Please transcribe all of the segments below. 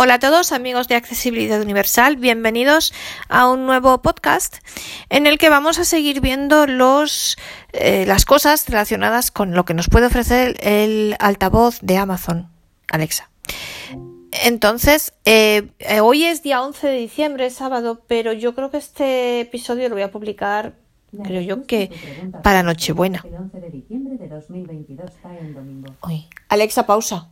Hola a todos amigos de Accesibilidad Universal, bienvenidos a un nuevo podcast en el que vamos a seguir viendo los, eh, las cosas relacionadas con lo que nos puede ofrecer el altavoz de Amazon, Alexa. Entonces, eh, eh, hoy es día 11 de diciembre, sábado, pero yo creo que este episodio lo voy a publicar, creo yo que para Nochebuena. Alexa, pausa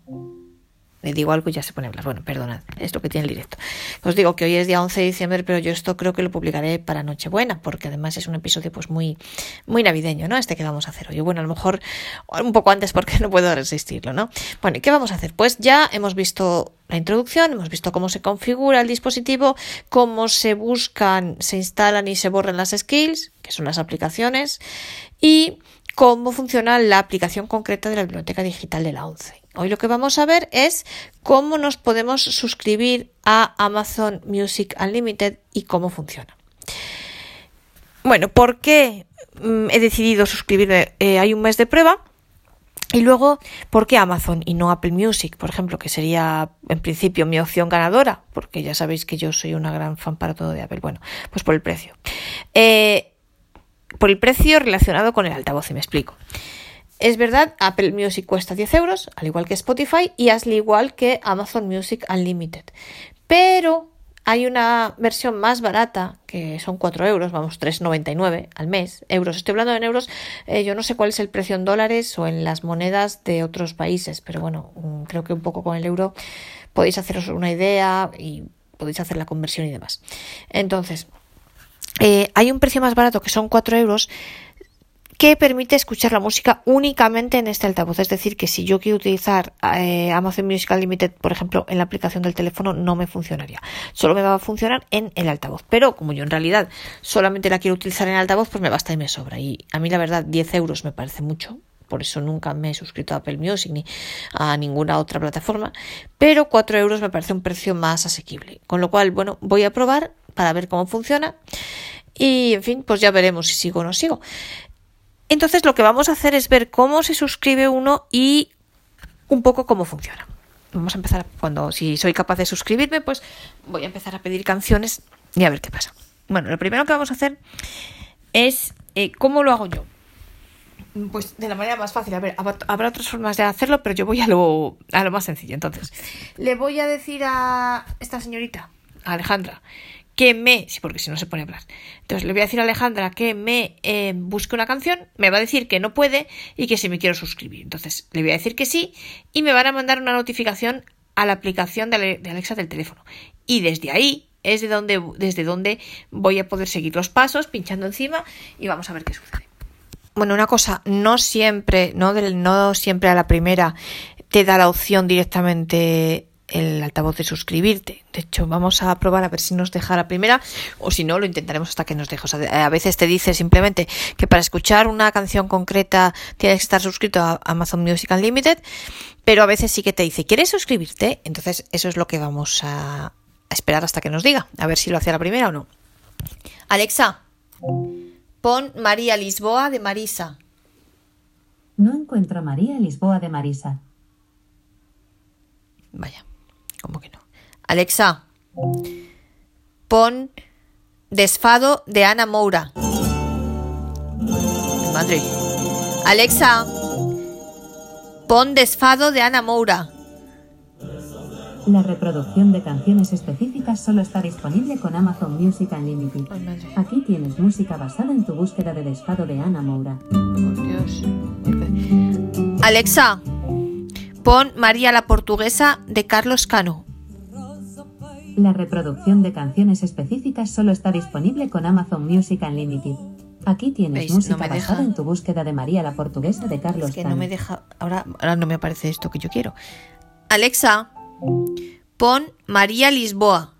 le digo algo y ya se pone a hablar. Bueno, perdonad, es lo que tiene el directo. Os digo que hoy es día 11 de diciembre, pero yo esto creo que lo publicaré para Nochebuena, porque además es un episodio pues muy, muy navideño, ¿no? Este que vamos a hacer hoy. Bueno, a lo mejor un poco antes porque no puedo resistirlo, ¿no? Bueno, ¿y qué vamos a hacer? Pues ya hemos visto la introducción, hemos visto cómo se configura el dispositivo, cómo se buscan, se instalan y se borran las skills, que son las aplicaciones, y cómo funciona la aplicación concreta de la biblioteca digital de la 11. Hoy lo que vamos a ver es cómo nos podemos suscribir a Amazon Music Unlimited y cómo funciona. Bueno, ¿por qué mm, he decidido suscribirme? Eh, hay un mes de prueba. Y luego, ¿por qué Amazon y no Apple Music, por ejemplo, que sería en principio mi opción ganadora? Porque ya sabéis que yo soy una gran fan para todo de Apple. Bueno, pues por el precio. Eh, por el precio relacionado con el altavoz, y me explico. Es verdad, Apple Music cuesta 10 euros, al igual que Spotify, y al igual que Amazon Music Unlimited. Pero hay una versión más barata, que son 4 euros, vamos, 3,99 al mes, euros. Estoy hablando en euros, eh, yo no sé cuál es el precio en dólares o en las monedas de otros países, pero bueno, mm, creo que un poco con el euro podéis haceros una idea y podéis hacer la conversión y demás. Entonces, eh, hay un precio más barato que son 4 euros que permite escuchar la música únicamente en este altavoz. Es decir, que si yo quiero utilizar eh, Amazon Music Unlimited, por ejemplo, en la aplicación del teléfono, no me funcionaría. Solo me va a funcionar en el altavoz. Pero como yo en realidad solamente la quiero utilizar en altavoz, pues me basta y me sobra. Y a mí la verdad 10 euros me parece mucho. Por eso nunca me he suscrito a Apple Music ni a ninguna otra plataforma. Pero 4 euros me parece un precio más asequible. Con lo cual, bueno, voy a probar para ver cómo funciona. Y en fin, pues ya veremos si sigo o no sigo. Entonces lo que vamos a hacer es ver cómo se suscribe uno y un poco cómo funciona. Vamos a empezar cuando si soy capaz de suscribirme, pues voy a empezar a pedir canciones y a ver qué pasa. Bueno, lo primero que vamos a hacer es eh, cómo lo hago yo. Pues de la manera más fácil. A ver, habrá otras formas de hacerlo, pero yo voy a lo, a lo más sencillo. Entonces, le voy a decir a esta señorita, a Alejandra, que me, porque si no se pone a hablar. Entonces le voy a decir a Alejandra que me eh, busque una canción, me va a decir que no puede y que si me quiero suscribir. Entonces le voy a decir que sí y me van a mandar una notificación a la aplicación de, Alexa del teléfono. Y desde ahí es de donde, desde donde voy a poder seguir los pasos pinchando encima y vamos a ver qué sucede. Bueno, una cosa, no siempre, no, no siempre a la primera te da la opción directamente el altavoz de suscribirte. De hecho, vamos a probar a ver si nos deja la primera o si no, lo intentaremos hasta que nos deje. a veces te dice simplemente que para escuchar una canción concreta tienes que estar suscrito a Amazon Music Unlimited, pero a veces sí que te dice, ¿quieres suscribirte? Entonces, eso es lo que vamos a, esperar hasta que nos diga, a ver si lo hace la primera o no. Alexa, pon María Lisboa de Marisa. No encuentro María Lisboa de Marisa. Vaya. ¿Cómo que no? Alexa, pon Desfado de Ana Moura. Madre. Alexa, pon Desfado de Ana Moura. La reproducción de canciones específicas solo está disponible con Amazon Music Unlimited. Aquí tienes música basada en tu búsqueda de desfado de Ana Moura. Dios. Alexa, Pon María la Portuguesa de Carlos Cano. La reproducción de canciones específicas solo está disponible con Amazon Music Unlimited. Aquí tienes música basada en tu búsqueda de María la Portuguesa de Carlos es que no me deja. Ahora, ahora no me aparece esto que yo quiero. Alexa, pon María Lisboa.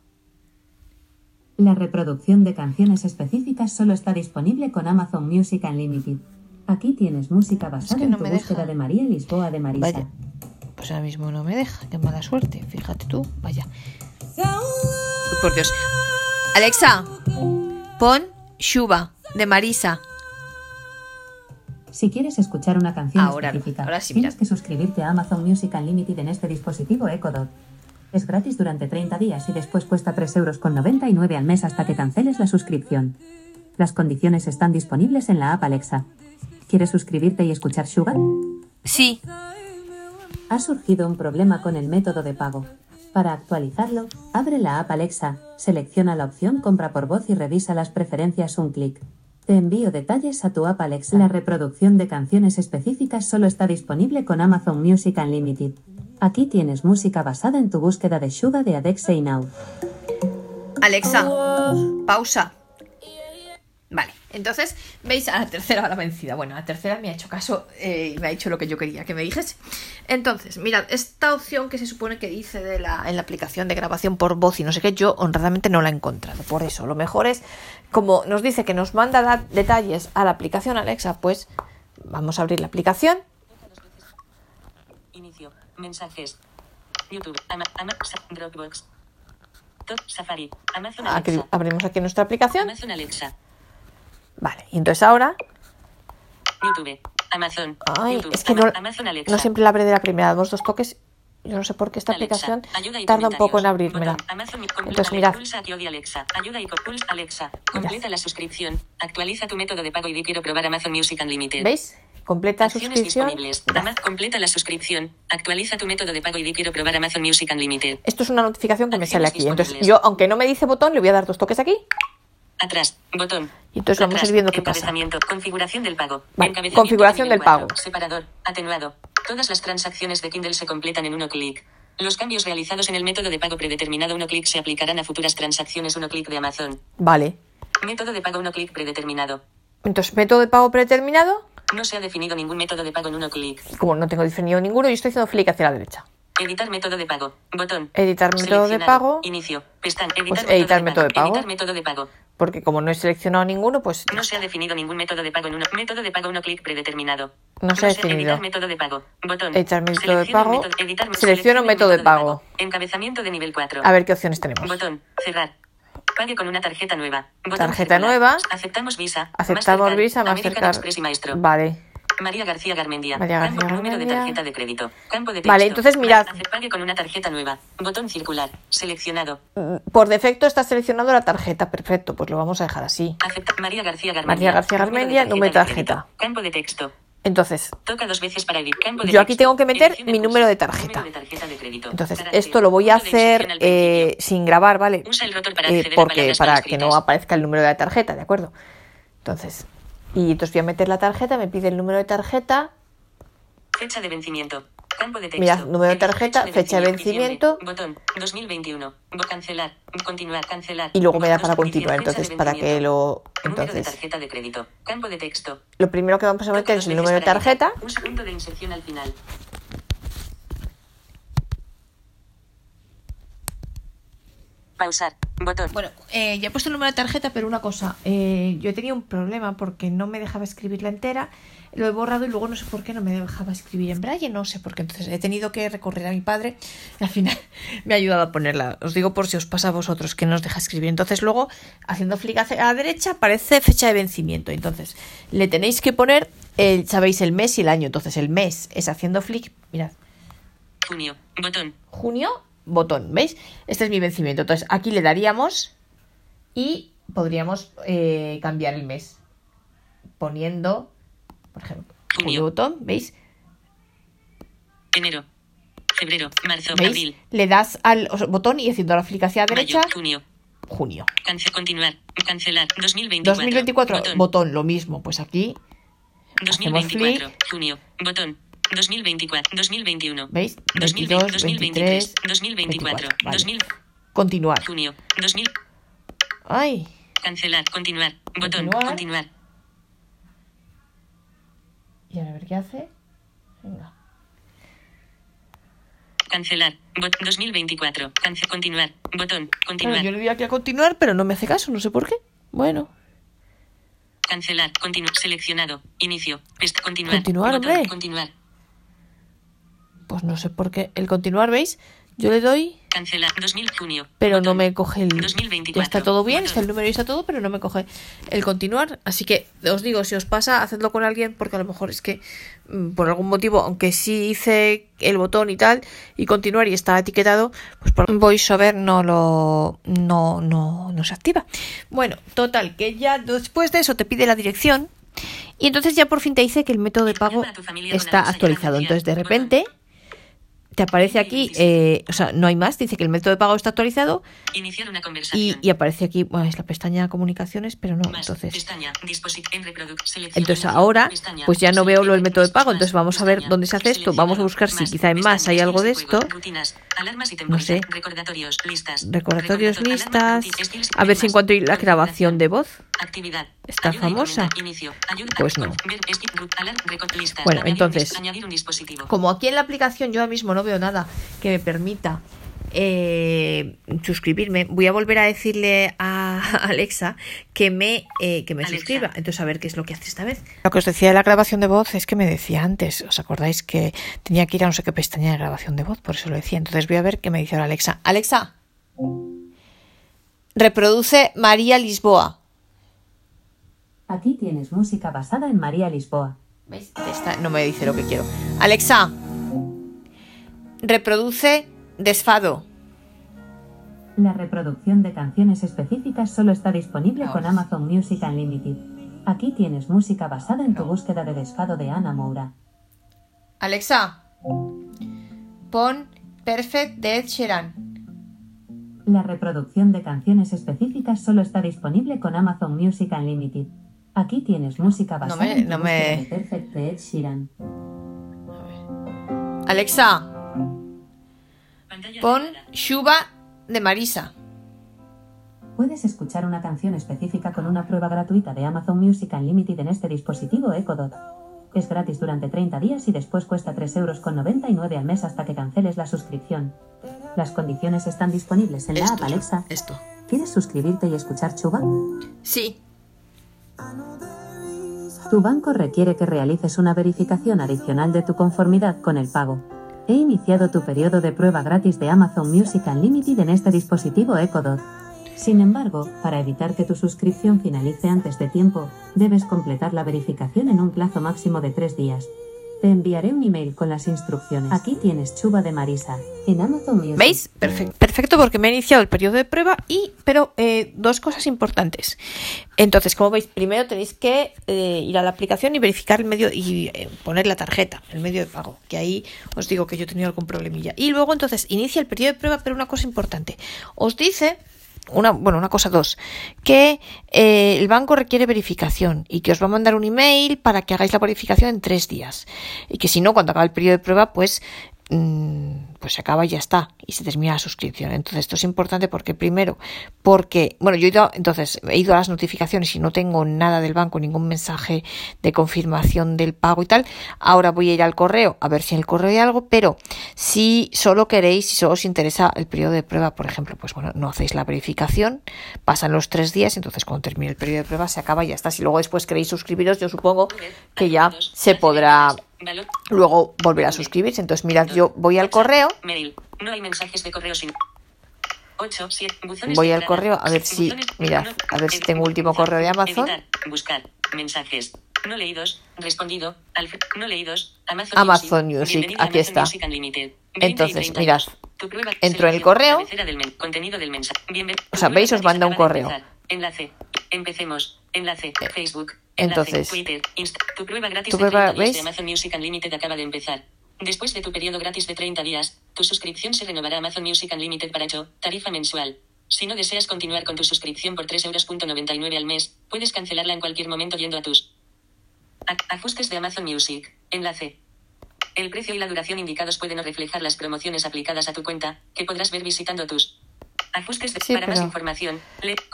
La reproducción de canciones específicas solo está disponible con Amazon Music Unlimited. Aquí tienes música basada en tu búsqueda de María Lisboa de Marisa. Pues ahora mismo no me deja. Qué mala suerte. Fíjate tú. Vaya. por Dios. Alexa, pon Shuba de Marisa. Si quieres escuchar una canción específica, tienes que suscribirte a Amazon Music Unlimited en este dispositivo Echo Dot. Es gratis durante 30 días y después cuesta 3,99 euros al mes hasta que canceles la suscripción. Las condiciones están disponibles en la app Alexa. ¿Quieres suscribirte y escuchar Sugar? Sí. Ha surgido un problema con el método de pago. Para actualizarlo, abre la app Alexa, selecciona la opción Compra por voz y revisa las preferencias un clic. Te envío detalles a tu app Alexa. La reproducción de canciones específicas solo está disponible con Amazon Music Unlimited. Aquí tienes música basada en tu búsqueda de Suga de Adexei Now. Alexa, pausa. Vale, entonces, veis a la tercera hora vencida. Bueno, a la tercera me ha hecho caso eh, y me ha dicho lo que yo quería que me dijese. Entonces, mirad, esta opción que se supone que dice de la, en la aplicación de grabación por voz y no sé qué, yo honradamente no la he encontrado. Por eso, lo mejor es, como nos dice que nos manda detalles a la aplicación Alexa, pues vamos a abrir la aplicación. Inicio. Mensajes. YouTube. Dropbox. Safari. Amazon Alexa. abrimos aquí nuestra aplicación. Amazon Alexa. Vale, y entonces ahora. YouTube. Amazon. Ay, es que no, no, siempre la abre de la primera. Damos dos toques. Yo no sé por qué esta aplicación tarda un poco en abrirme. Entonces, mirad. Alexa. Ayuda y Alexa. Completa la suscripción. Actualiza tu método de pago y quiero probar Amazon Music Unlimited. ¿Veis? Completa suscripción. completa la suscripción. Actualiza tu método de pago y quiero probar Amazon Music Unlimited. Esto es una notificación que me sale aquí. Entonces, yo, aunque no me dice botón, le voy a dar dos toques aquí. Atrás, botón. Y entonces vamos a ir viendo qué pasa. Configuración del pago. configuración del pago. Separador, atenuado. Todas las transacciones de Kindle se completan en uno clic. Los cambios realizados en el método de pago predeterminado uno clic se aplicarán a futuras transacciones uno clic de Amazon. Vale. Método de pago uno clic predeterminado. Entonces, método de pago predeterminado. No se ha definido ningún método de pago en uno clic. Como no tengo definido ninguno, yo estoy haciendo clic hacia la derecha. Editar método de pago. Botón. Editar método de pago. Inicio. Pestaña. Editar, pues editar método, de pago. Editar método de pago. Porque como no he seleccionado ninguno, pues. No se ha definido ningún método de pago en uno. Método de pago uno clic predeterminado. No se ha definido. Editar método de pago. Botón. Editar método de pago. Selecciono método de pago. Encabezamiento de nivel 4. A ver qué opciones tenemos. Botón. Cerrar. Pague con una tarjeta nueva. tarjeta nueva. Aceptamos Visa. Aceptamos Visa, Mastercard. Vale. María García Garmendia. María García Campo, número de tarjeta de crédito. Campo de texto. Vale, entonces mirad. Pague con una tarjeta nueva. Botón circular. Seleccionado. Mm, por defecto está seleccionado la tarjeta. Perfecto, pues lo vamos a dejar así. Acepta María García Garmendia. María García Garmendia, número de tarjeta. Campo de texto. Entonces, Toca dos veces para. Campo de yo aquí tengo que meter mi número de tarjeta. Número de tarjeta de. Entonces, esto lo voy a hacer eh, sin grabar, ¿vale? Usa el rotor para Eh, porque para que no aparezca el número de la tarjeta, ¿de acuerdo? Entonces, y entonces voy a meter la tarjeta, me pide el número de tarjeta. Fecha de vencimiento. Campo de texto. Mirad, número de tarjeta, fecha de vencimiento. Botón. 2021. Bo- Cancelar. Continuar. Cancelar. Y luego me da para 2021. continuar. Entonces, para que lo. Número de Entonces, tarjeta de crédito. Campo de texto. lo primero que vamos a meter es el número de tarjeta. Un segundo de inserción al final. Pausar. Botón. Bueno, eh, ya he puesto el número de tarjeta, pero una cosa, eh, yo he tenido un problema porque no me dejaba escribirla entera, lo he borrado y luego no sé por qué no me dejaba escribir en braille, no sé por qué, entonces he tenido que recurrir a mi padre y al final me ha ayudado a ponerla. Os digo por si os pasa a vosotros que no os deja escribir. Entonces luego, haciendo flick hacia la derecha, aparece fecha de vencimiento. Entonces le tenéis que poner, el, sabéis, el mes y el año. Entonces el mes es haciendo flick, mirad, Junio. Botón. junio, botón, ¿veis? Este es mi vencimiento. Entonces aquí le daríamos y podríamos eh, cambiar el mes poniendo, por ejemplo, Junio. botón, ¿veis? Enero. Febrero. Marzo. ¿Veis? Abril. Le das al botón y haciendo la flick hacia la Mayo. derecha, Junio. junio. Cance continuar. Cancelar. 2024. 2024, Botón. botón, lo mismo, pues aquí, 2024. Junio. Botón. 2024. 2021. ¿veis? 2020, 22, 2023. 23, 2024. vale. 2000. Continuar. Junio. 2000. Ay, Cancelar. Continuar. Botón. Continuar. Continuar. y ahora a ver qué hace. Venga. Cancelar. Bot 2024. Cance continuar. Botón. Continuar. Claro, yo le doy aquí a continuar, pero no me hace caso, no sé por qué. Bueno. Cancelar. Continuar. Seleccionado. Inicio. Continuar. Continuar, Botón. Continuar. Pues no sé por qué. El continuar, ¿veis? Yo le doy. Cancela 2000 junio. Pero no me coge el. 2024. Ya está todo bien, está el número y está todo, pero no me coge el continuar. Así que os digo, si os pasa, hacedlo con alguien, porque a lo mejor es que mm, por algún motivo, aunque sí hice el botón y tal, y continuar y está etiquetado, pues por VoiceOver no lo. no, no, no se activa. Bueno, total, que ya después de eso te pide la dirección. Y entonces ya por fin te dice que el método de pago está actualizado. Entonces de repente te aparece aquí, eh, o sea, no hay más, dice que el método de pago está actualizado. Iniciar una conversación. Y, aparece aquí, bueno, es la pestaña comunicaciones, pero no, entonces. entonces ahora, pues ya no veo lo del método de pago, entonces vamos a ver dónde se hace esto, vamos a buscar si quizá en más hay algo de esto. No sé. Recordatorios, listas. Recordatorios, listas. A ver si encuentro la grabación de voz. Actividad. ¿Está famosa? Pues no. Bueno, entonces, como aquí en la aplicación yo ahora mismo no veo nada que me permita eh, suscribirme, voy a volver a decirle a Alexa que me, eh, que me suscriba. Entonces, a ver qué es lo que hace esta vez. Lo que os decía de la grabación de voz es que me decía antes, ¿os acordáis que tenía que ir a no sé qué pestaña de grabación de voz? Por eso lo decía. Entonces, voy a ver qué me dice ahora Alexa. Alexa, reproduce María Lisboa. Aquí tienes música basada en María Lisboa. ¿Veis? no me dice lo que quiero. Alexa, reproduce Desfado. La reproducción de canciones específicas solo está disponible con Amazon Music Unlimited. Aquí tienes música basada en tu búsqueda de Desfado de Ana Moura. Alexa, pon Perfect de Ed Sheeran. La reproducción de canciones específicas solo está disponible con Amazon Music Unlimited. Aquí tienes música basada en no me... Perfect de Ed Sheeran. Alexa, pon Shuba de Marisa. Puedes escuchar una canción específica con una prueba gratuita de Amazon Music Unlimited en este dispositivo Echo Dot. Es gratis durante 30 días y después cuesta 3,99 euros al mes hasta que canceles la suscripción. Las condiciones están disponibles en la app Alexa. Esto. ¿Quieres suscribirte y escuchar Chuba? Sí. Tu banco requiere que realices una verificación adicional de tu conformidad con el pago. He iniciado tu periodo de prueba gratis de Amazon Music Unlimited en este dispositivo Echo Dot. Sin embargo, para evitar que tu suscripción finalice antes de tiempo, debes completar la verificación en un plazo máximo de tres días. Te enviaré un email con las instrucciones. Aquí tienes Chuba de Marisa, en Amazon Music. ¿Veis? Perfecto, perfecto porque me ha iniciado el periodo de prueba y, pero eh, dos cosas importantes. Entonces, como veis, primero tenéis que eh, ir a la aplicación y verificar el medio y eh, poner la tarjeta, el medio de pago, que ahí os digo que yo he tenido algún problemilla. Y luego, entonces, inicia el periodo de prueba, pero una cosa importante. Os dice una, bueno, una cosa dos, que eh, el banco requiere verificación y que os va a mandar un email para que hagáis la verificación en tres días. Y que si no, cuando acabe el periodo de prueba, pues Mm, pues se acaba y ya está y se termina la suscripción. Entonces esto es importante porque primero porque bueno yo he ido entonces he ido a las notificaciones y no tengo nada del banco ningún mensaje de confirmación del pago y tal. Ahora voy a ir al correo a ver si en el correo hay algo pero si solo queréis si solo os interesa el periodo de prueba por ejemplo pues bueno no hacéis la verificación pasan los tres días entonces cuando termine el periodo de prueba se acaba y ya está. Si luego después queréis suscribiros yo supongo que ya se podrá Luego volver a suscribirse. Entonces, mirad, yo voy al correo. No hay mensajes de correo sin. voy al correo a ver si, mirad, a ver si tengo último correo de Amazon. Buscar mensajes no leídos, respondido, no leídos, Amazon, Music, aquí está. Entonces, mirad, entro en el correo. O sea, veis, os manda un correo. Enlace. Empecemos. Enlace. Eh, Facebook. Entonces, Twitter, tu prueba gratis de 30 días de Amazon Music Unlimited acaba de empezar. Después de tu periodo gratis de 30 días, tu suscripción se renovará a Amazon Music Unlimited para 8, tarifa mensual. Si no deseas continuar con tu suscripción por 3,99 euros al mes, puedes cancelarla en cualquier momento yendo a tus ajustes de Amazon Music. Enlace. El precio y la duración indicados pueden no reflejar las promociones aplicadas a tu cuenta, que podrás ver visitando tus sí, para más información.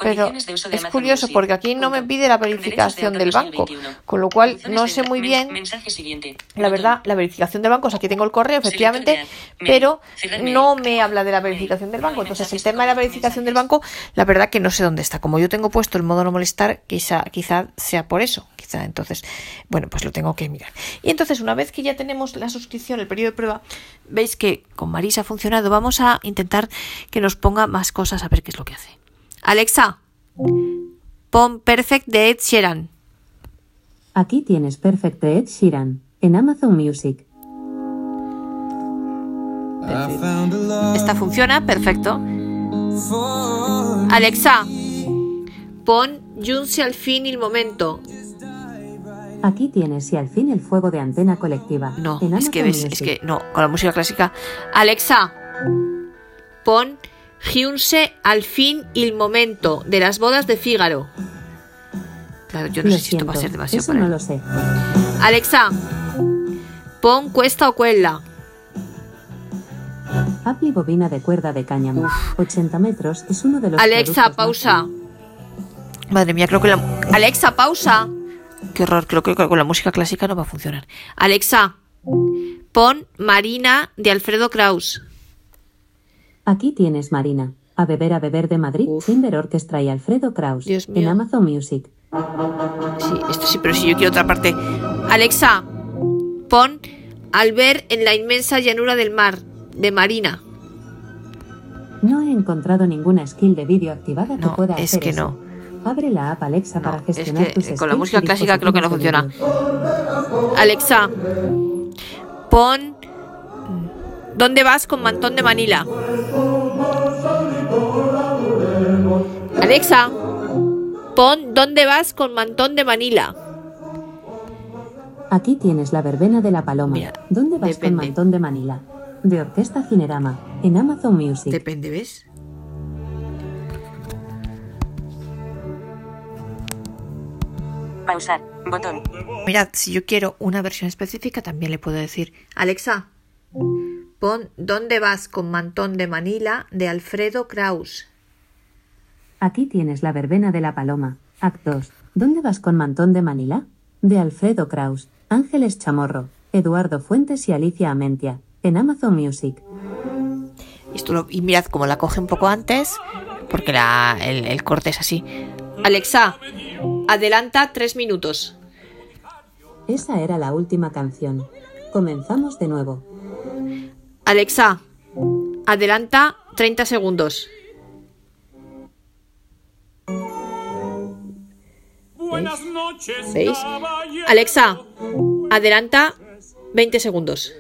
pero es curioso porque aquí no me pide la verificación del banco, con lo cual no sé muy bien. La verdad, la verificación del banco, o sea, aquí tengo el correo, efectivamente, pero no me habla de la verificación del banco. Entonces, el tema de la verificación del banco, la verdad que no sé dónde está. Como yo tengo puesto el modo no molestar, quizá, quizá sea por eso. Quizá entonces, bueno, pues lo tengo que mirar. Y entonces, una vez que ya tenemos la suscripción, el periodo de prueba, veis que con Marisa ha funcionado. Vamos a intentar que nos ponga más cosas a ver qué es lo que hace. Alexa, pon Perfect de Ed Sheeran. Aquí tienes Perfect de Ed Sheeran en Amazon Music. Esta funciona, perfecto. Alexa, pon Junce al fin el momento. Aquí tienes y al fin el fuego de antena colectiva. No, es que ves, es que no, con la música clásica. Alexa, pon Giunse al fin el momento de las bodas de Fígaro. Claro, yo no sé si esto va a ser demasiado eso no lo sé. Alexa, pon cuesta o cuela. Apli bobina de cuerda de cáñamo. 80 metros es uno de los. Alexa, pausa. Madre mía, creo que la. Alexa, pausa. Qué horror, creo que con la música clásica no va a funcionar. Alexa, pon Marina de Alfredo Kraus. Aquí tienes Marina. A beber a beber de Madrid, Timber Orchestra y Alfredo Kraus. En Amazon Music. Sí, esto sí, pero si yo quiero otra parte. Alexa, pon Al ver en la inmensa llanura del mar, de Marina. No he encontrado ninguna skill de vídeo activada que pueda hacer es que no. Abre la app Alexa para gestionar es que Con la música clásica creo que no funciona. Alexa, pon ¿Dónde vas con mantón de Manila? Alexa, pon ¿Dónde vas con mantón de Manila? Aquí tienes la verbena de la paloma. ¿Dónde vas con mantón de Manila? De Orquesta Cinerama, en Amazon Music. Depende, ¿ves? Pausar. Botón. Mirad, si yo quiero una versión específica, también le puedo decir, Alexa, pon ¿Dónde vas con mantón de Manila? de Alfredo Kraus. Aquí tienes la verbena de la paloma. Actos. ¿Dónde vas con mantón de Manila? de Alfredo Kraus, Ángeles Chamorro, Eduardo Fuentes y Alicia Amentia, en Amazon Music. Y, mirad cómo la coge un poco antes, porque el, el corte es así. Alexa, Adelanta tres minutos. Esa era la última canción. Comenzamos de nuevo. Alexa, adelanta 30 segundos. Buenas noches. ¿Veis? Alexa, adelanta 20 segundos.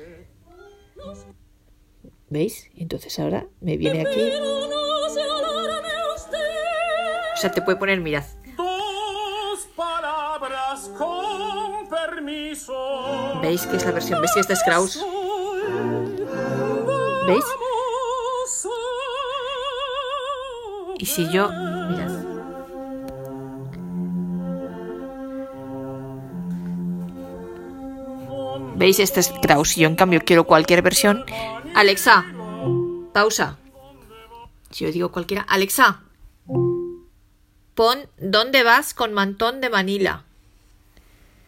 ¿Veis? Entonces ahora me viene aquí. O sea, te puede poner, mirad. ¿Veis que es la versión? ¿Veis que esta es Kraus? ¿Veis? Y si yo... Mirad. ¿Veis? Este es Kraus. Yo en cambio quiero cualquier versión. Alexa, pausa. Si yo digo cualquiera. Alexa, pon ¿Dónde vas con mantón de Manila?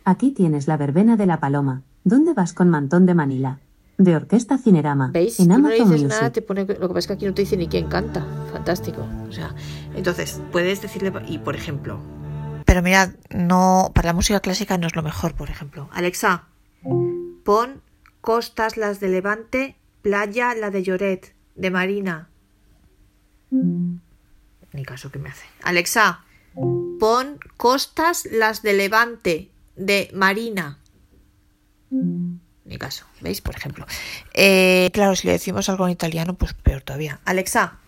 Aquí tienes la verbena de la paloma. ¿Dónde vas con mantón de Manila? De Orquesta Cinerama. ¿Veis? En Amazon no dices nada, te pone, lo que pasa es que aquí no te dice ni quién canta. Fantástico. O sea, entonces, puedes decirle, y por ejemplo. Pero mirad, no, para la música clásica no es lo mejor, por ejemplo. Alexa, pon Costas las de Levante, Playa la de Lloret, de Marina. Ni caso que me hace. Alexa, pon Costas las de Levante, de Marina. Mi caso, ¿veis? Por ejemplo. Eh, claro, si le decimos algo en italiano, pues peor todavía. Alexa,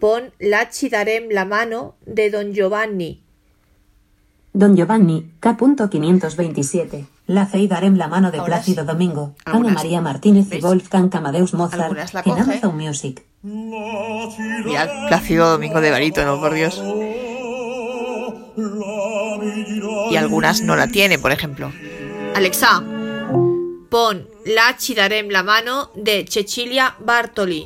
pon Laci darem la mano de Don Giovanni. Don Giovanni, K.527. La y darem la mano de Plácido Domingo, Ana María Martínez y Wolfgang Amadeus Mozart en Amazon Music. Mirad, Plácido Domingo de barítono, por Dios y algunas no la tiene, por ejemplo. Alexa, pon La Chidarem la mano de Cecilia Bartoli.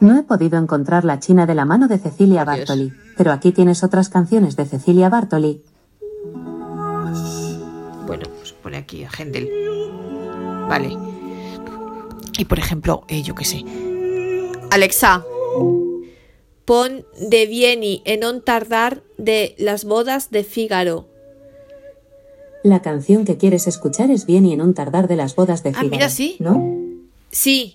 No he podido encontrar la China de la mano de Cecilia Bartoli, pero aquí tienes otras canciones de Cecilia Bartoli. Pone aquí a Händel. Vale. Y por ejemplo, eh, yo qué sé. Alexa, pon de Vieni en on tardar de las bodas de Fígaro. La canción que quieres escuchar es Vieni en un tardar de las bodas de Fígaro. Ah, mira, sí. ¿No? Sí.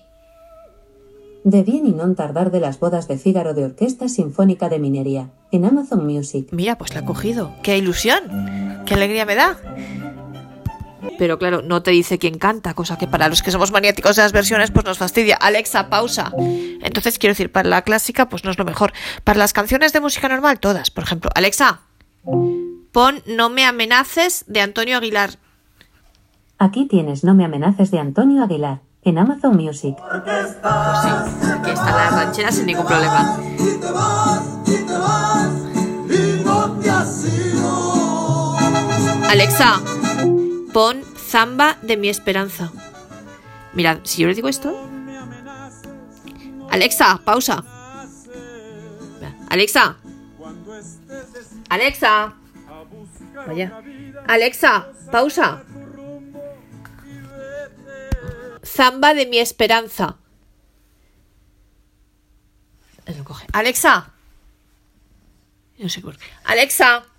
De Vieni en un tardar de las bodas de Fígaro de Orquesta Sinfónica de Minería, en Amazon Music. Mira, pues la he cogido. ¡Qué ilusión! ¡Qué alegría me da! Pero claro, no te dice quién canta, cosa que para los que somos maniáticos de las versiones, pues nos fastidia. Alexa, pausa. Entonces, quiero decir, para la clásica, pues no es lo mejor. Para las canciones de música normal, todas. Por ejemplo, Alexa, pon No me amenaces de Antonio Aguilar. Aquí tienes No me amenaces de Antonio Aguilar, en Amazon Music. Pues sí, aquí está la ranchera sin ningún problema. Alexa, pon Zamba de mi esperanza. Mirad, si yo le digo esto. Alexa, pausa. Alexa. Alexa. Vaya. Alexa, pausa. Zamba de mi esperanza. Alexa. No sé por qué. Alexa.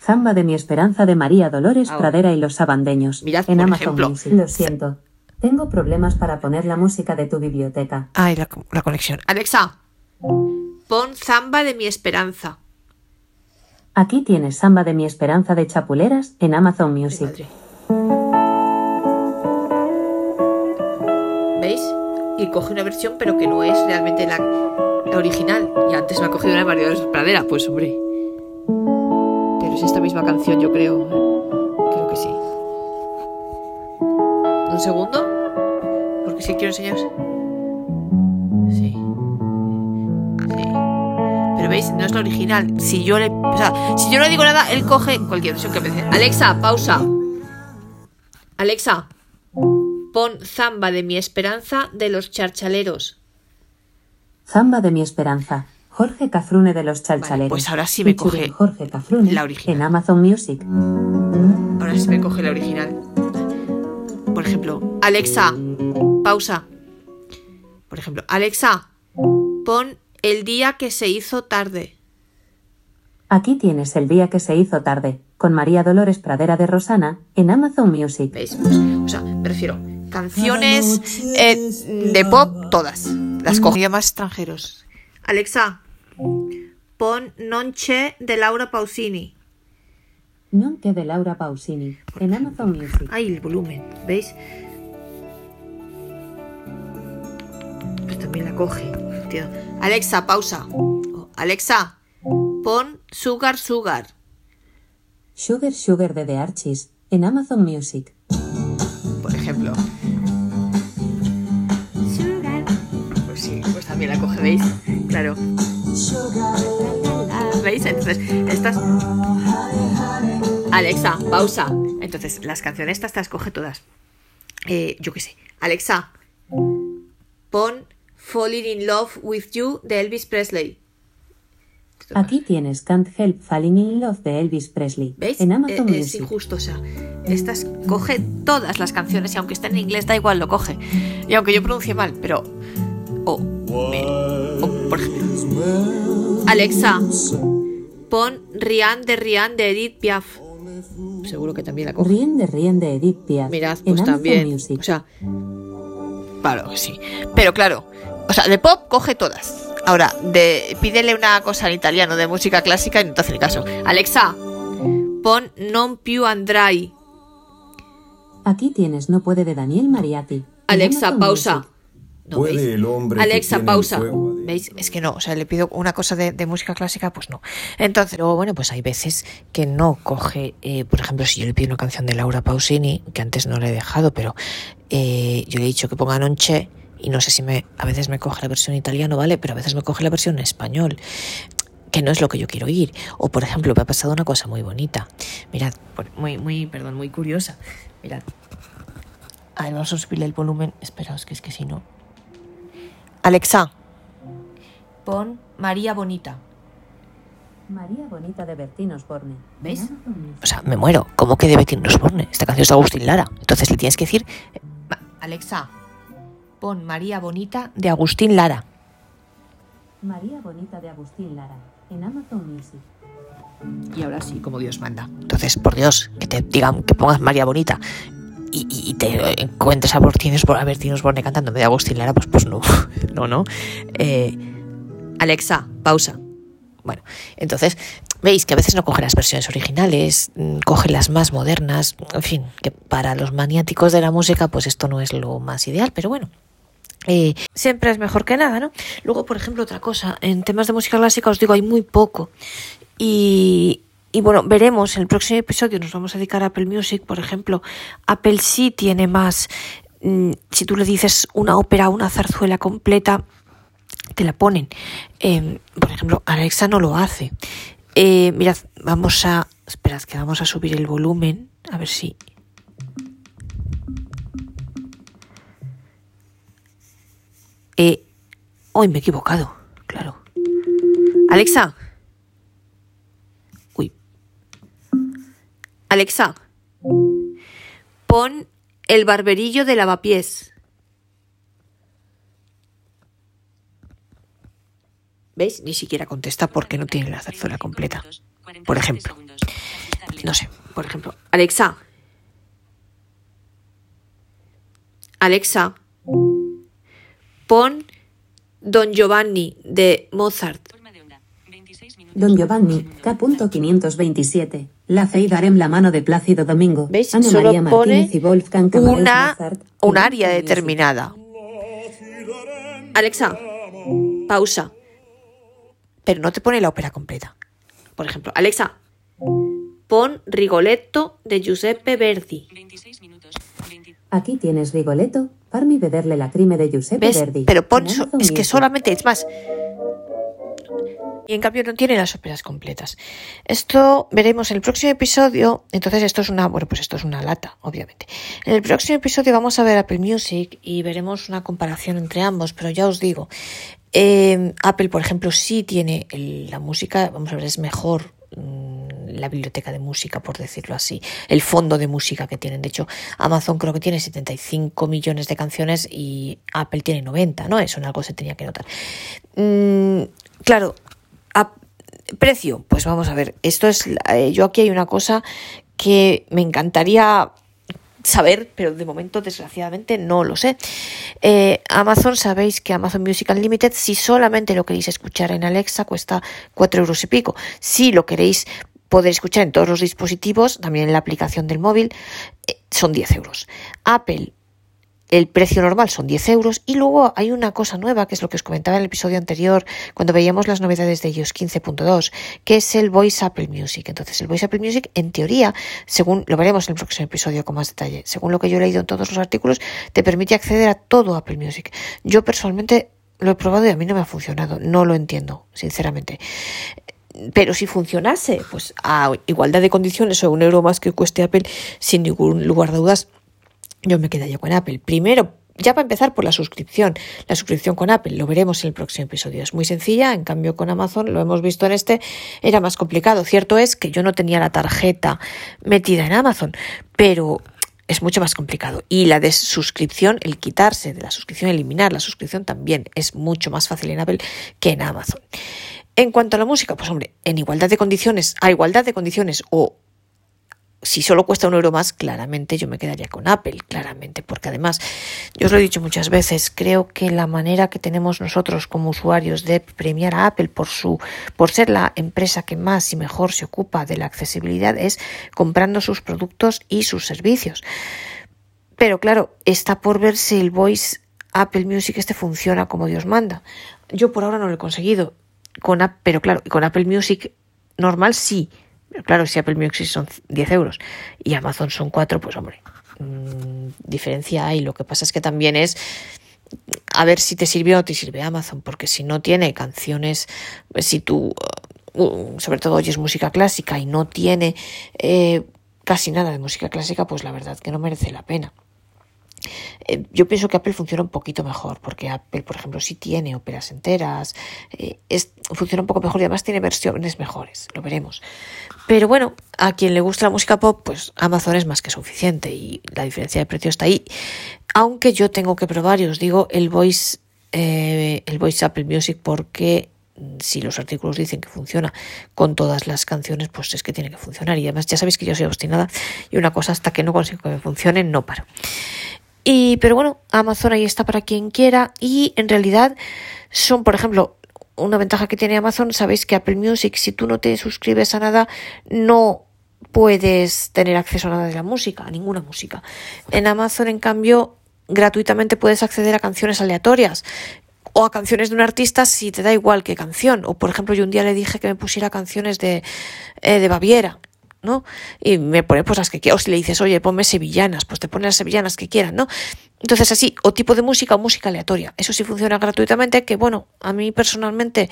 Zamba de mi esperanza de María Dolores Pradera y los Sabandeños. Mirad, en por Amazon ejemplo. Music. Lo siento. Tengo problemas para poner la música de tu biblioteca. Ay, la, la conexión. Alexa. Pon Zamba de mi esperanza. Aquí tienes Samba de mi esperanza de Chapuleras en Amazon Music. madre. ¿Veis? Y coge una versión, pero que no es realmente la, la original. Y antes me ha cogido una de María Dolores Pradera, pues hombre. Misma canción, yo creo. ¿eh? Creo que sí. ¿Un segundo? Porque sí quiero enseñaros. Sí. Sí. Pero veis, no es la original. Si yo le. O sea, si yo no digo nada, él coge cualquier versión que me dice. Alexa, pausa. Alexa, pon Zamba de mi esperanza de los charchaleros. Zamba de mi esperanza. Jorge Cafrune de los Chalchaleros. pues ahora sí me coge Jorge Cafrune la original. en Amazon Music. Ahora sí me coge la original. Por ejemplo, Alexa, pausa. Por ejemplo, Alexa, pon el día que se hizo tarde. Aquí tienes el día que se hizo tarde, con María Dolores Pradera de Rosana, en Amazon Music. ¿Veis? Pues, o sea, me refiero, canciones eh, de pop, todas. Las cojo. Idiomas extranjeros. Alexa, pon Nonche de Laura Pausini. Non que de Laura Pausini, en Amazon Music. Ay, el volumen, ¿veis? Pues también la coge. tío. Alexa, pausa. Oh, Alexa, pon Sugar Sugar. Sugar Sugar de The Archies, en Amazon Music. por ejemplo. Pues sí, pues también la coge, ¿veis? Claro. ¿Veis? Entonces, estas. Alexa, pausa. Entonces, las canciones estas te las coge todas. Eh, yo qué sé. Alexa, pon Falling in Love with You de Elvis Presley. Aquí tienes Can't Help Falling in Love de Elvis Presley, ¿Veis? en Amazon Eh, es Music. injusto, o sea, estas coge todas las canciones y aunque estén en inglés da igual, lo coge. Y aunque yo pronuncie mal, pero... O, me- por ejemplo, Alexa, pon Rian de Rian de Edith Piaf. Seguro que también la coge. Rien de Rien de Edith Piaf, Mirad, pues también. Music. O sea, claro que sí. Pero claro, o sea, de pop coge todas. Ahora, de pídele una cosa en italiano de música clásica y no te hace caso. Alexa, pon Non più andrai. Aquí tienes No puede de Daniel Mariatti. Alexa, pausa. Music. No, ¿Puede ¿veis? el hombre Alexa, pausa. de- ¿Veis? Es que no, o sea, le pido una cosa de, de música clásica, pues no. Entonces, luego, bueno, pues hay veces que no coge, eh, por ejemplo, si yo le pido una canción de Laura Pausini, que antes no le he dejado, pero eh, yo le he dicho que ponga Nonche y no sé si me, a veces me coge la versión italiano, ¿vale? Pero a veces me coge la versión en español que no es lo que yo quiero oír. O, por ejemplo, me ha pasado una cosa muy bonita. Mirad, muy, muy, perdón, muy curiosa. Mirad. A ver, vamos a subirle el volumen. Esperaos, que es que si no... Alexa, Pon María Bonita. María Bonita de Bertín Osborne. ¿Ves? O sea, me muero. ¿Cómo que de Bertín Osborne? Esta canción es de Agustín Lara. Entonces le tienes que decir... Eh, Alexa, pon María Bonita de Agustín Lara. María Bonita de Agustín Lara, en Amazon Music. Y ahora sí, como Dios manda. Entonces, por Dios, que te digan que pongas María Bonita y, te encuentres a Bertín Osborne cantando de Agustín Lara, pues, pues no, no, no. Eh, Alexa, pausa. Bueno, entonces, veis que a veces no coge las versiones originales, mm, coge las más modernas, en fin, que para los maniáticos de la música, pues esto no es lo más ideal, pero bueno. Eh, siempre es mejor que nada, ¿no? Luego, por ejemplo, otra cosa, en temas de música clásica os digo, hay muy poco. Y, y bueno, veremos en el próximo episodio, nos vamos a dedicar a Apple Music, por ejemplo. Apple sí tiene más, mm, si tú le dices una ópera, una zarzuela completa, te la ponen. Em, por ejemplo, Alexa no lo hace. Eh, mirad, vamos a, esperad que vamos a subir el volumen, a ver si... Eh, hoy me he equivocado, claro. Alexa. Uy. Alexa. Pon el barberillo de lavapiés. ¿Veis? Ni siquiera contesta porque no tiene la zarzuela completa. Por ejemplo. No sé, por ejemplo. Alexa. Alexa. Pon Don Giovanni de Mozart. Don Giovanni, K.527. La fe y darem la mano de Plácido Domingo. ¿Veis? Solo pone una, un área determinada. Alexa, pausa. Pero no te pone la ópera completa. Por ejemplo, Alexa, pon Rigoletto de Giuseppe Verdi. Aquí tienes Rigoletto, Parmi vederle la crime de Giuseppe ¿Ves? Verdi. Pero pon, es que solamente, es más, y en cambio no tiene las óperas completas. Esto veremos en el próximo episodio. Entonces esto es una, bueno, pues esto es una lata, obviamente. En el próximo episodio vamos a ver Apple Music y veremos una comparación entre ambos, pero ya os digo, eh, Apple, por ejemplo, sí tiene la música, vamos a ver, es mejor mm, la biblioteca de música, por decirlo así, el fondo de música que tienen. De hecho, Amazon creo que tiene 75 millones de canciones y Apple tiene 90, ¿no? Eso en algo se tenía que notar. Mm, claro, precio, pues vamos a ver, esto es, eh, yo aquí hay una cosa que me encantaría saber, pero de momento desgraciadamente no lo sé. Eh, Amazon, sabéis que Amazon Music Unlimited, si solamente lo queréis escuchar en Alexa, cuesta 4 euros y pico. Si lo queréis poder escuchar en todos los dispositivos, también en la aplicación del móvil, eh, son 10 euros. Apple el precio normal son 10 euros. Y luego hay una cosa nueva que es lo que os comentaba en el episodio anterior cuando veíamos las novedades de iOS 15.2 que es el Voice Apple Music. Entonces el Voice Apple Music en teoría según lo veremos en el próximo episodio con más detalle según lo que yo he leído en todos los artículos te permite acceder a todo Apple Music. Yo personalmente lo he probado y a mí no me ha funcionado no lo entiendo sinceramente. Pero si funcionase, pues a igualdad de condiciones o un euro más que cueste Apple, sin ningún lugar de dudas, yo me quedaría con Apple. Primero, ya para empezar por la suscripción. La suscripción con Apple, lo veremos en el próximo episodio. Es muy sencilla, en cambio con Amazon, lo hemos visto en este, era más complicado. Cierto es que yo no tenía la tarjeta metida en Amazon, pero es mucho más complicado. Y la de suscripción, el quitarse de la suscripción, eliminar la suscripción también es mucho más fácil en Apple que en Amazon. En cuanto a la música, pues hombre, en igualdad de condiciones, a igualdad de condiciones o si solo cuesta un euro más, claramente yo me quedaría con Apple, claramente, porque además, yo os lo he dicho muchas veces, creo que la manera que tenemos nosotros como usuarios de premiar a Apple por su, por ser la empresa que más y mejor se ocupa de la accesibilidad es comprando sus productos y sus servicios. Pero claro, está por ver si el Voice Apple Music este funciona como Dios manda. Yo por ahora no lo he conseguido, con, pero claro, con Apple Music normal sí claro, si Apple Music son 10 euros y Amazon son 4, pues hombre, mmm, diferencia hay. Lo que pasa es que también es a ver si te sirve o te sirve Amazon, porque si no tiene canciones, si tú uh, sobre todo oyes música clásica y no tiene eh, casi nada de música clásica, pues la verdad que no merece la pena. Eh, yo pienso que Apple funciona un poquito mejor, porque Apple, por ejemplo, sí tiene óperas enteras, eh, funciona un poco mejor y además tiene versiones mejores, lo veremos. Pero bueno, a quien le gusta la música pop, pues Amazon es más que suficiente y la diferencia de precio está ahí. Aunque yo tengo que probar, y os digo, el Voice, eh, el Voice Apple Music, porque si los artículos dicen que funciona con todas las canciones, pues es que tiene que funcionar. Y además ya sabéis que yo soy obstinada y una cosa hasta que no consigo que me funcione, no paro. Y, pero bueno, Amazon ahí está para quien quiera y en realidad son, por ejemplo, una ventaja que tiene Amazon, sabéis que Apple Music, si tú no te suscribes a nada, no puedes tener acceso a nada de la música, a ninguna música. En Amazon, en cambio, gratuitamente puedes acceder a canciones aleatorias o a canciones de un artista si te da igual qué canción. O por ejemplo, yo un día le dije que me pusiera canciones de, eh, de Baviera. ¿No? Y me pone pues las que quieras. O si le dices, oye, ponme sevillanas, pues te pone las sevillanas que quieran, ¿no? Entonces así, o tipo de música o música aleatoria. Eso sí funciona gratuitamente, que bueno, a mí personalmente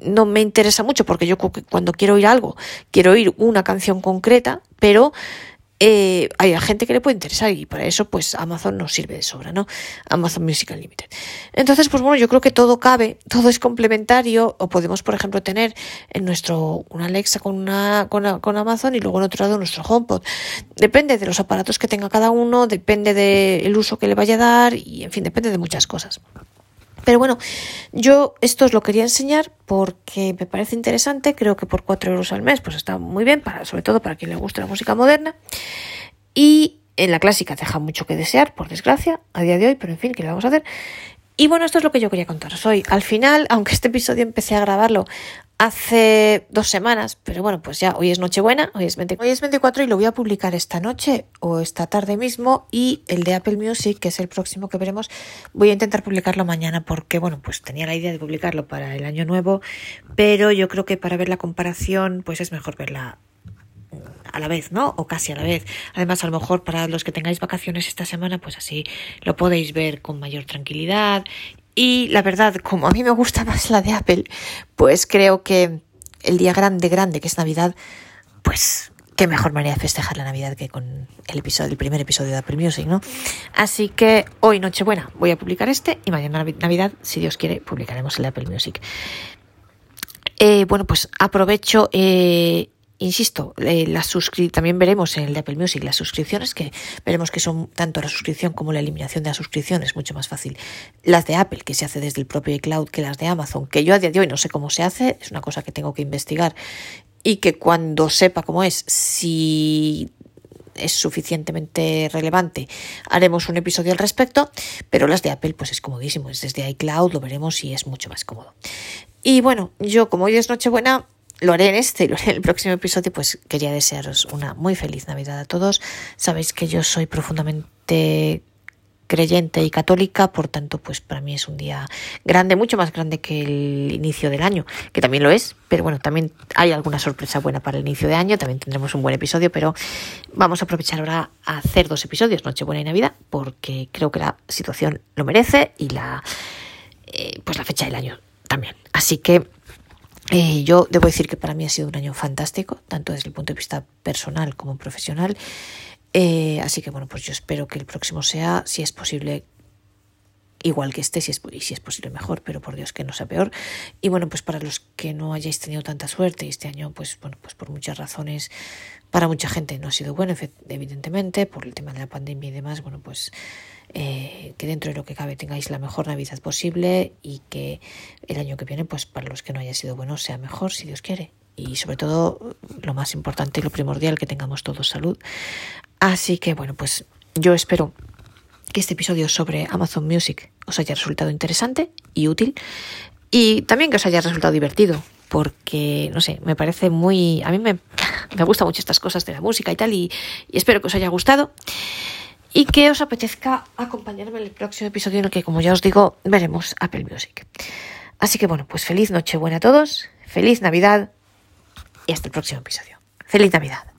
no me interesa mucho porque yo cuando quiero oír algo, quiero oír una canción concreta, pero eh, hay gente que le puede interesar y para eso pues Amazon nos sirve de sobra, ¿no? Amazon Music Unlimited. Entonces, pues bueno, yo creo que todo cabe, todo es complementario o podemos, por ejemplo, tener en nuestro una Alexa con una con, con Amazon y luego en otro lado nuestro HomePod. Depende de los aparatos que tenga cada uno, depende del uso que le vaya a dar y en fin, depende de muchas cosas. Pero bueno, yo esto os lo quería enseñar porque me parece interesante, creo que por 4 euros al mes pues está muy bien, para, sobre todo para quien le guste la música moderna. Y en la clásica deja mucho que desear, por desgracia, a día de hoy, pero en fin, ¿qué le vamos a hacer? Y bueno, esto es lo que yo quería contaros hoy. Al final, aunque este episodio empecé a grabarlo hace dos semanas, pero bueno, pues ya hoy es Nochebuena, hoy es, 20, hoy es 24 y lo voy a publicar esta noche o esta tarde mismo y el de Apple Music, que es el próximo que veremos, voy a intentar publicarlo mañana porque bueno, pues tenía la idea de publicarlo para el año nuevo, pero yo creo que para ver la comparación pues es mejor verla a la vez, ¿no? O casi a la vez. Además, a lo mejor para los que tengáis vacaciones esta semana, pues así lo podéis ver con mayor tranquilidad y la verdad, como a mí me gusta más la de Apple, pues creo que el día grande, grande, que es Navidad, pues qué mejor manera de festejar la Navidad que con el episodio, el primer episodio de Apple Music, ¿no? Así que hoy Nochebuena voy a publicar este y mañana Navidad, si Dios quiere, publicaremos el de Apple Music. Eh, bueno, pues aprovecho eh, insisto, eh, la también veremos en el de Apple Music las suscripciones, que veremos que son tanto la suscripción como la eliminación de la suscripción es mucho más fácil. Las de Apple, que se hace desde el propio iCloud, que las de Amazon, que yo a día de hoy no sé cómo se hace, es una cosa que tengo que investigar y que cuando sepa cómo es, si es suficientemente relevante, haremos un episodio al respecto, pero las de Apple pues es comodísimo, es desde iCloud, lo veremos y es mucho más cómodo. Y bueno, yo como hoy es Nochebuena, lo haré en este y lo haré en el próximo episodio, pues quería desearos una muy feliz Navidad a todos. Sabéis que yo soy profundamente creyente y católica, por tanto, pues para mí es un día grande, mucho más grande que el inicio del año, que también lo es, pero bueno, también hay alguna sorpresa buena para el inicio de año, también tendremos un buen episodio, pero vamos a aprovechar ahora a hacer dos episodios, Nochebuena y Navidad, porque creo que la situación lo merece y la eh, pues la fecha del año también. Así que eh, yo debo decir que para mí ha sido un año fantástico, tanto desde el punto de vista personal como profesional. Eh, así que bueno, pues yo espero que el próximo sea, si es posible, igual que este, si es, y si es posible mejor, pero por Dios que no sea peor. Y bueno, pues para los que no hayáis tenido tanta suerte, este año, pues bueno, pues por muchas razones, para mucha gente no ha sido bueno, evidentemente, por el tema de la pandemia y demás, bueno, pues eh, que dentro de lo que cabe tengáis la mejor Navidad posible y que el año que viene, pues para los que no haya sido bueno, sea mejor, si Dios quiere. Y sobre todo, lo más importante y lo primordial, que tengamos todos salud. Así que bueno, pues yo espero que este episodio sobre Amazon Music os haya resultado interesante y útil y también que os haya resultado divertido porque, no sé, me parece muy... A mí me, me gustan mucho estas cosas de la música y tal y espero que os haya gustado y que os apetezca acompañarme en el próximo episodio en el que, como ya os digo, veremos Apple Music. Así que bueno, pues feliz Nochebuena a todos, feliz Navidad y hasta el próximo episodio. Feliz Navidad.